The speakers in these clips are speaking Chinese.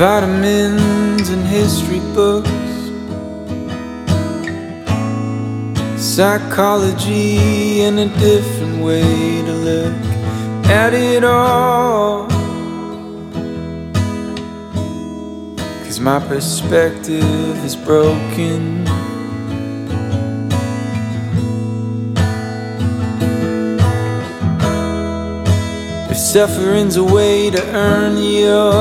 vitamins and history books, psychology and a different way to look at it all. Cause my perspective is broken. If suffering's a way to earn your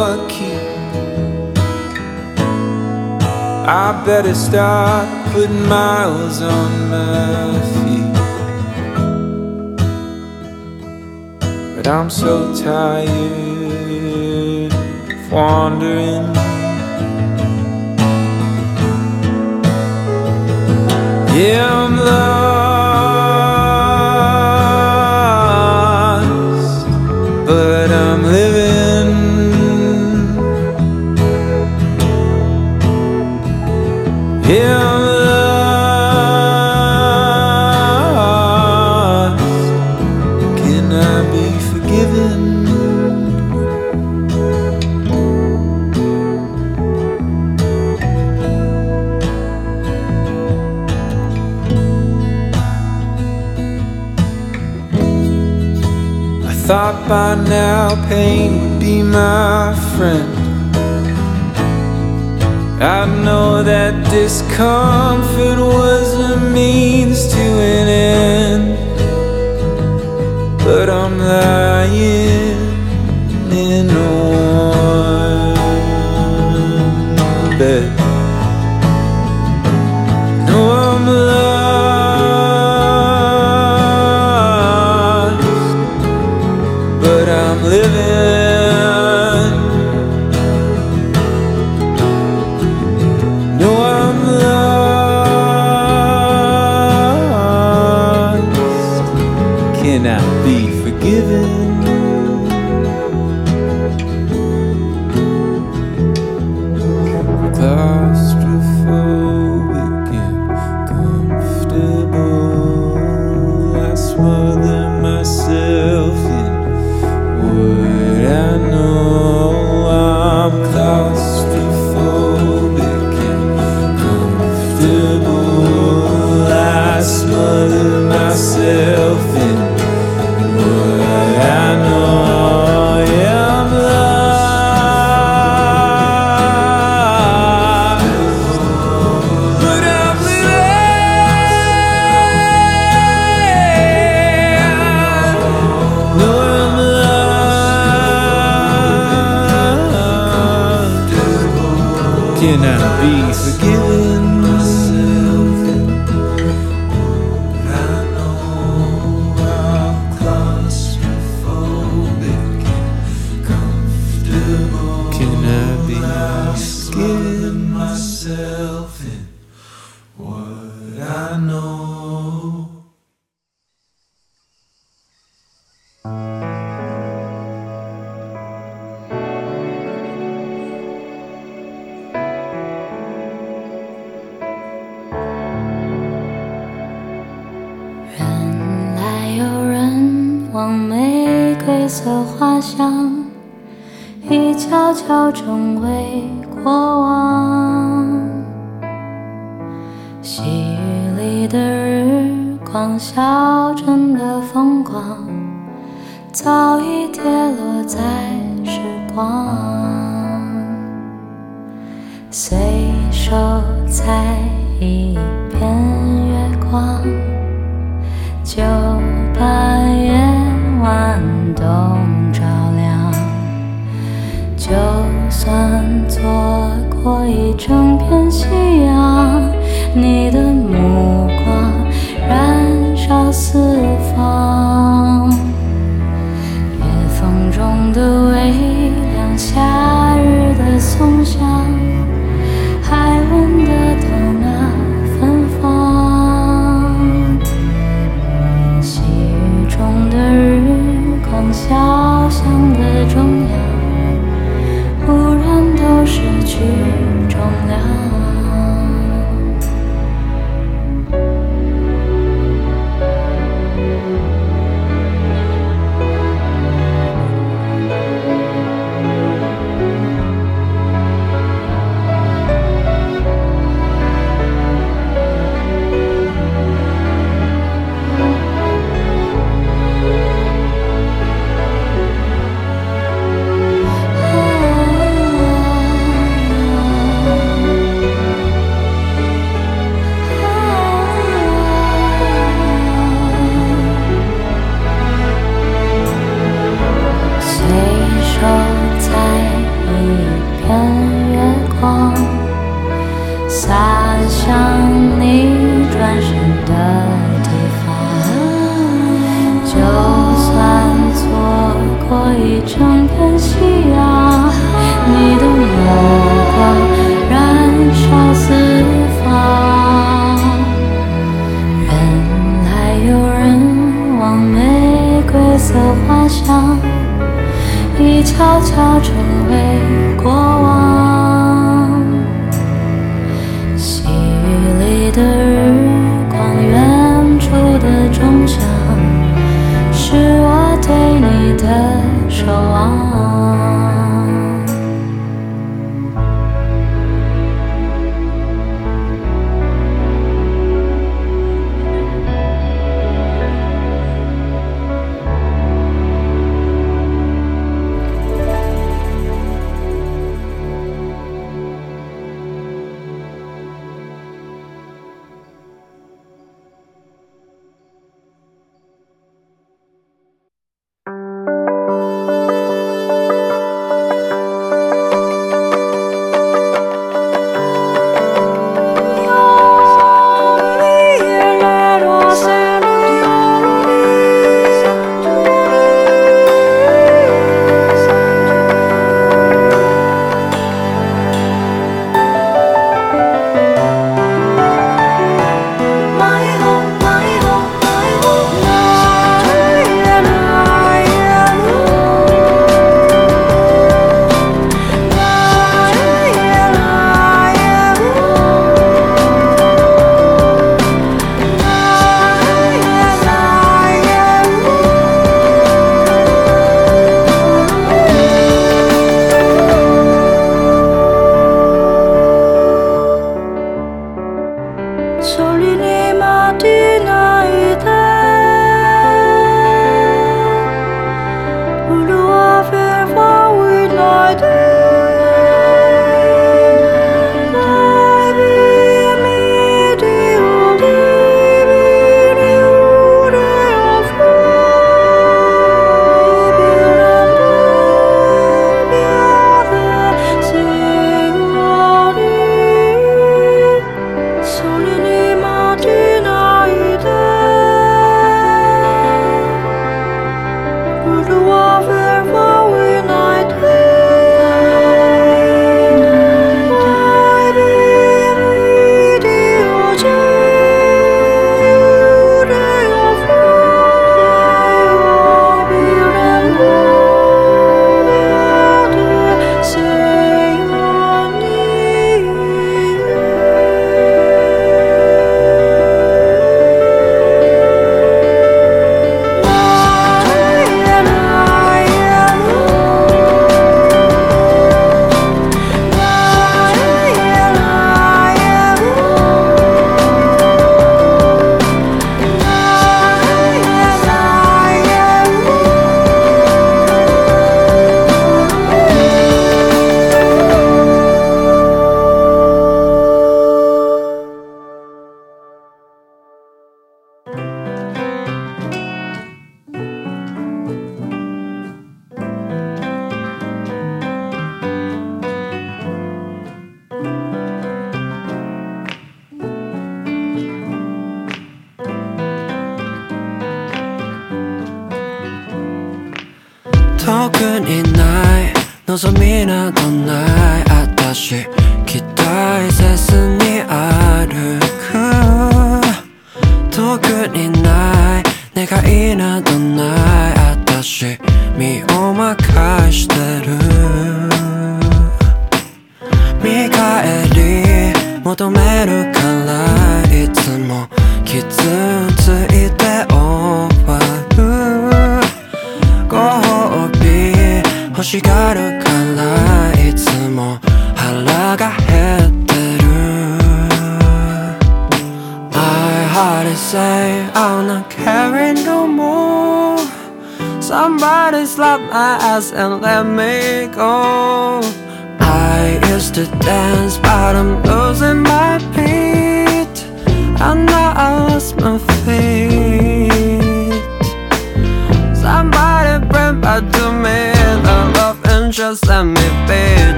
I better start putting miles on my feet. But I'm so tired of wandering. Yeah, I'm lost. by now pain would be my friend. I know that discomfort was a means to an end, but I'm lying. 的花香已悄悄成为过往，细雨里的日光，小镇的风光早已跌落在时光，随手采一片月光。整片夕阳，你的目光燃烧四方，夜风中的微凉香。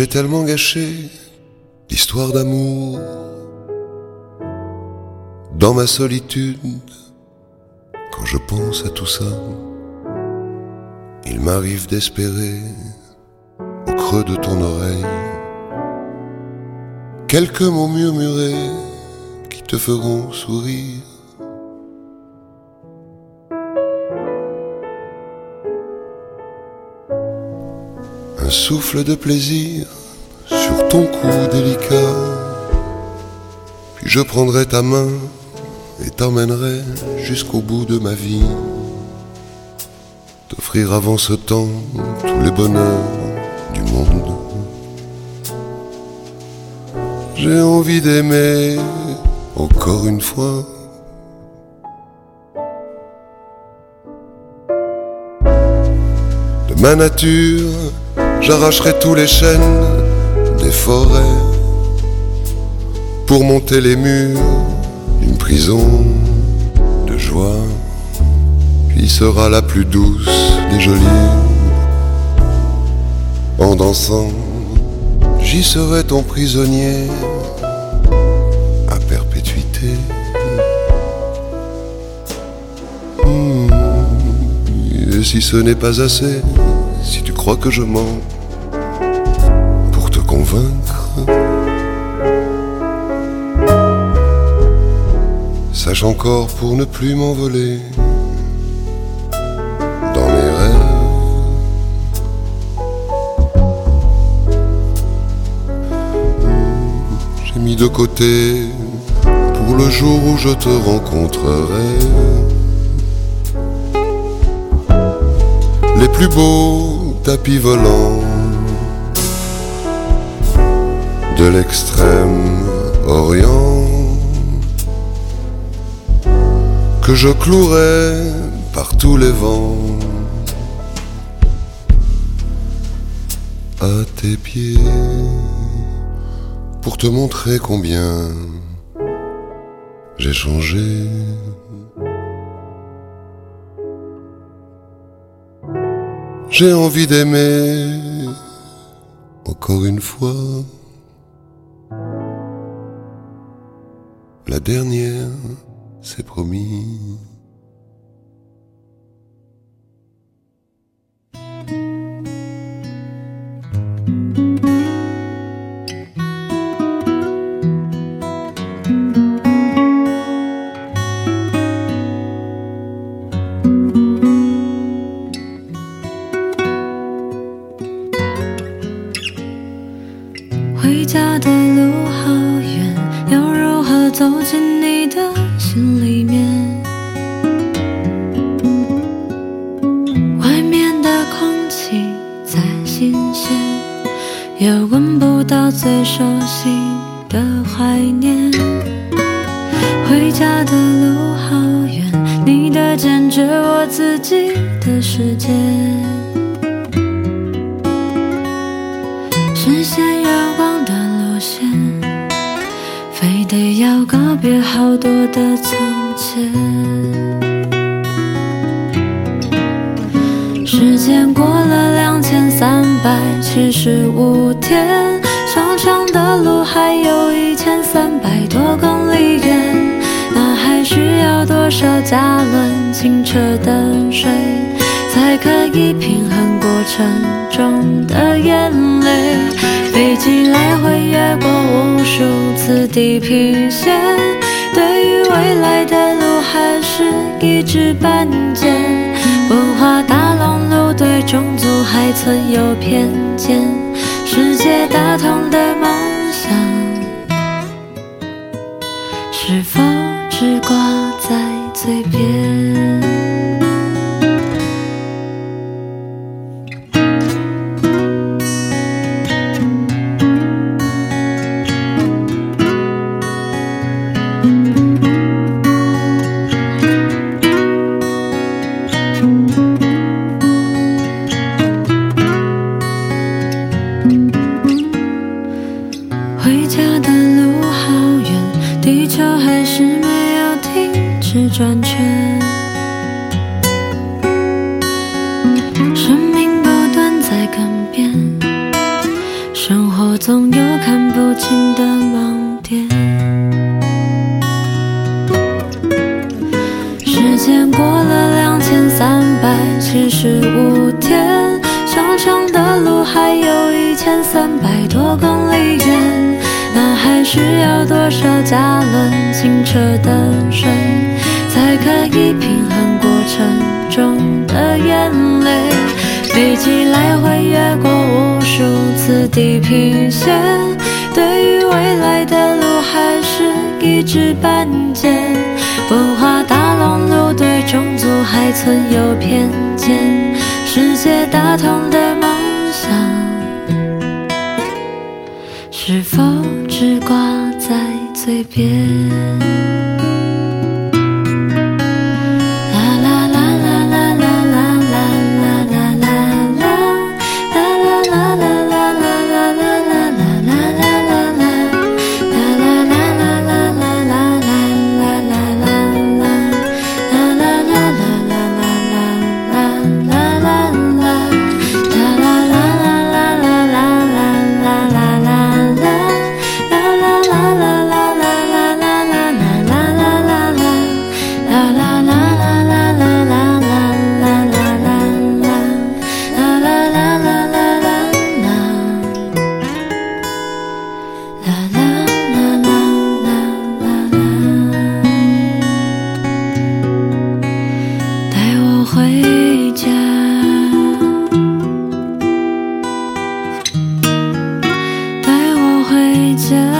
J'ai tellement gâché l'histoire d'amour dans ma solitude. Quand je pense à tout ça, il m'arrive d'espérer au creux de ton oreille quelques mots murmurés qui te feront sourire souffle de plaisir sur ton cou délicat. Puis je prendrai ta main et t'emmènerai jusqu'au bout de ma vie. T'offrir avant ce temps tous les bonheurs du monde. J'ai envie d'aimer encore une fois. De ma nature, J'arracherai tous les chênes des forêts pour monter les murs d'une prison de joie qui sera la plus douce des jolies. En dansant, j'y serai ton prisonnier à perpétuité. Hmm. Et si ce n'est pas assez, que je mens pour te convaincre. Sache encore pour ne plus m'envoler dans mes rêves. J'ai mis de côté pour le jour où je te rencontrerai. Les plus beaux tapis volant de l'extrême orient que je clouerai par tous les vents à tes pieds pour te montrer combien j'ai changé. j'ai envie d'aimer encore une fois. La dernière, c'est promis. 最熟悉的怀念，回家的路好远，你的坚决，我自己的世界，实现愿望的路线，非得要告别好多的从前。时间过了两千三百七十五天。的路还有一千三百多公里远，那还需要多少加仑清澈的水，才可以平衡过程中的眼泪？飞机来回越过无数次地平线，对于未来的路还是一知半解。文化大熔炉对种族还存有偏见，世界大同的梦。只挂在嘴边。情的盲点。时间过了两千三百七十五天，长长的路还有一千三百多公里远。那还需要多少加仑清澈的水，才可以平衡过程中的眼泪？飞机来回越过无数次地平线。对于未来的路还是一知半解，文化大浪炉对种族还存有偏见，世界大同的梦想是否只挂在嘴边？家。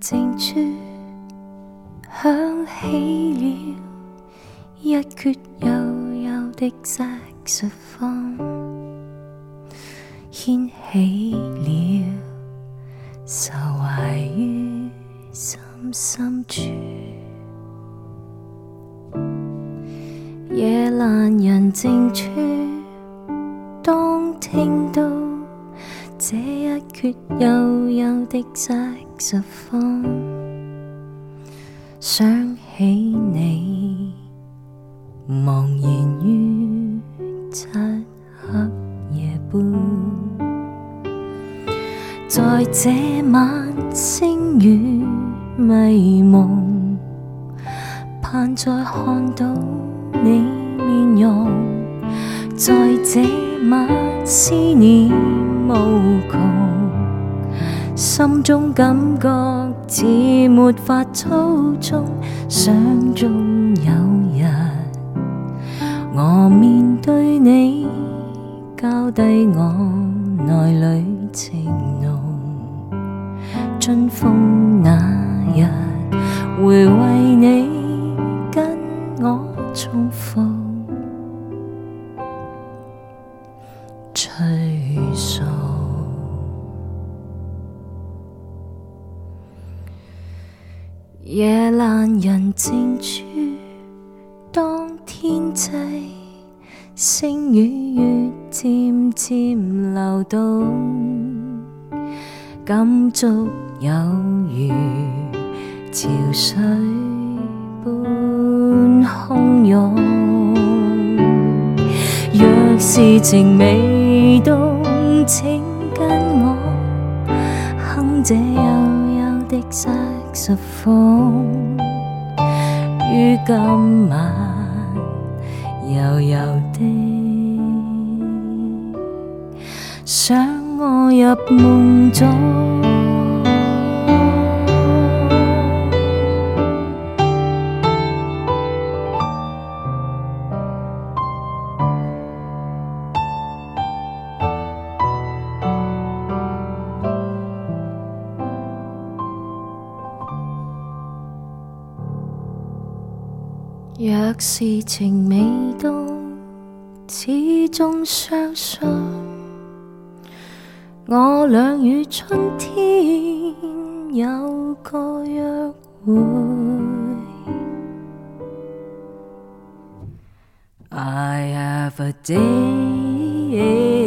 静处响起。茫然于漆黑夜半，在这晚星雨迷蒙，盼再看到你面容，在这晚思念无穷，心中感觉。似没法操纵，想中有日，我面对你，交低我内里情浓，春风那日会为你。夜阑人静处，当天际星与月渐渐流动，感触有如潮水般汹涌。若是情未动，请跟我哼这幽幽的山。十方于今晚，柔柔的想我入梦中。若是情未动，始终相信我俩与春天有个约会。I have a day.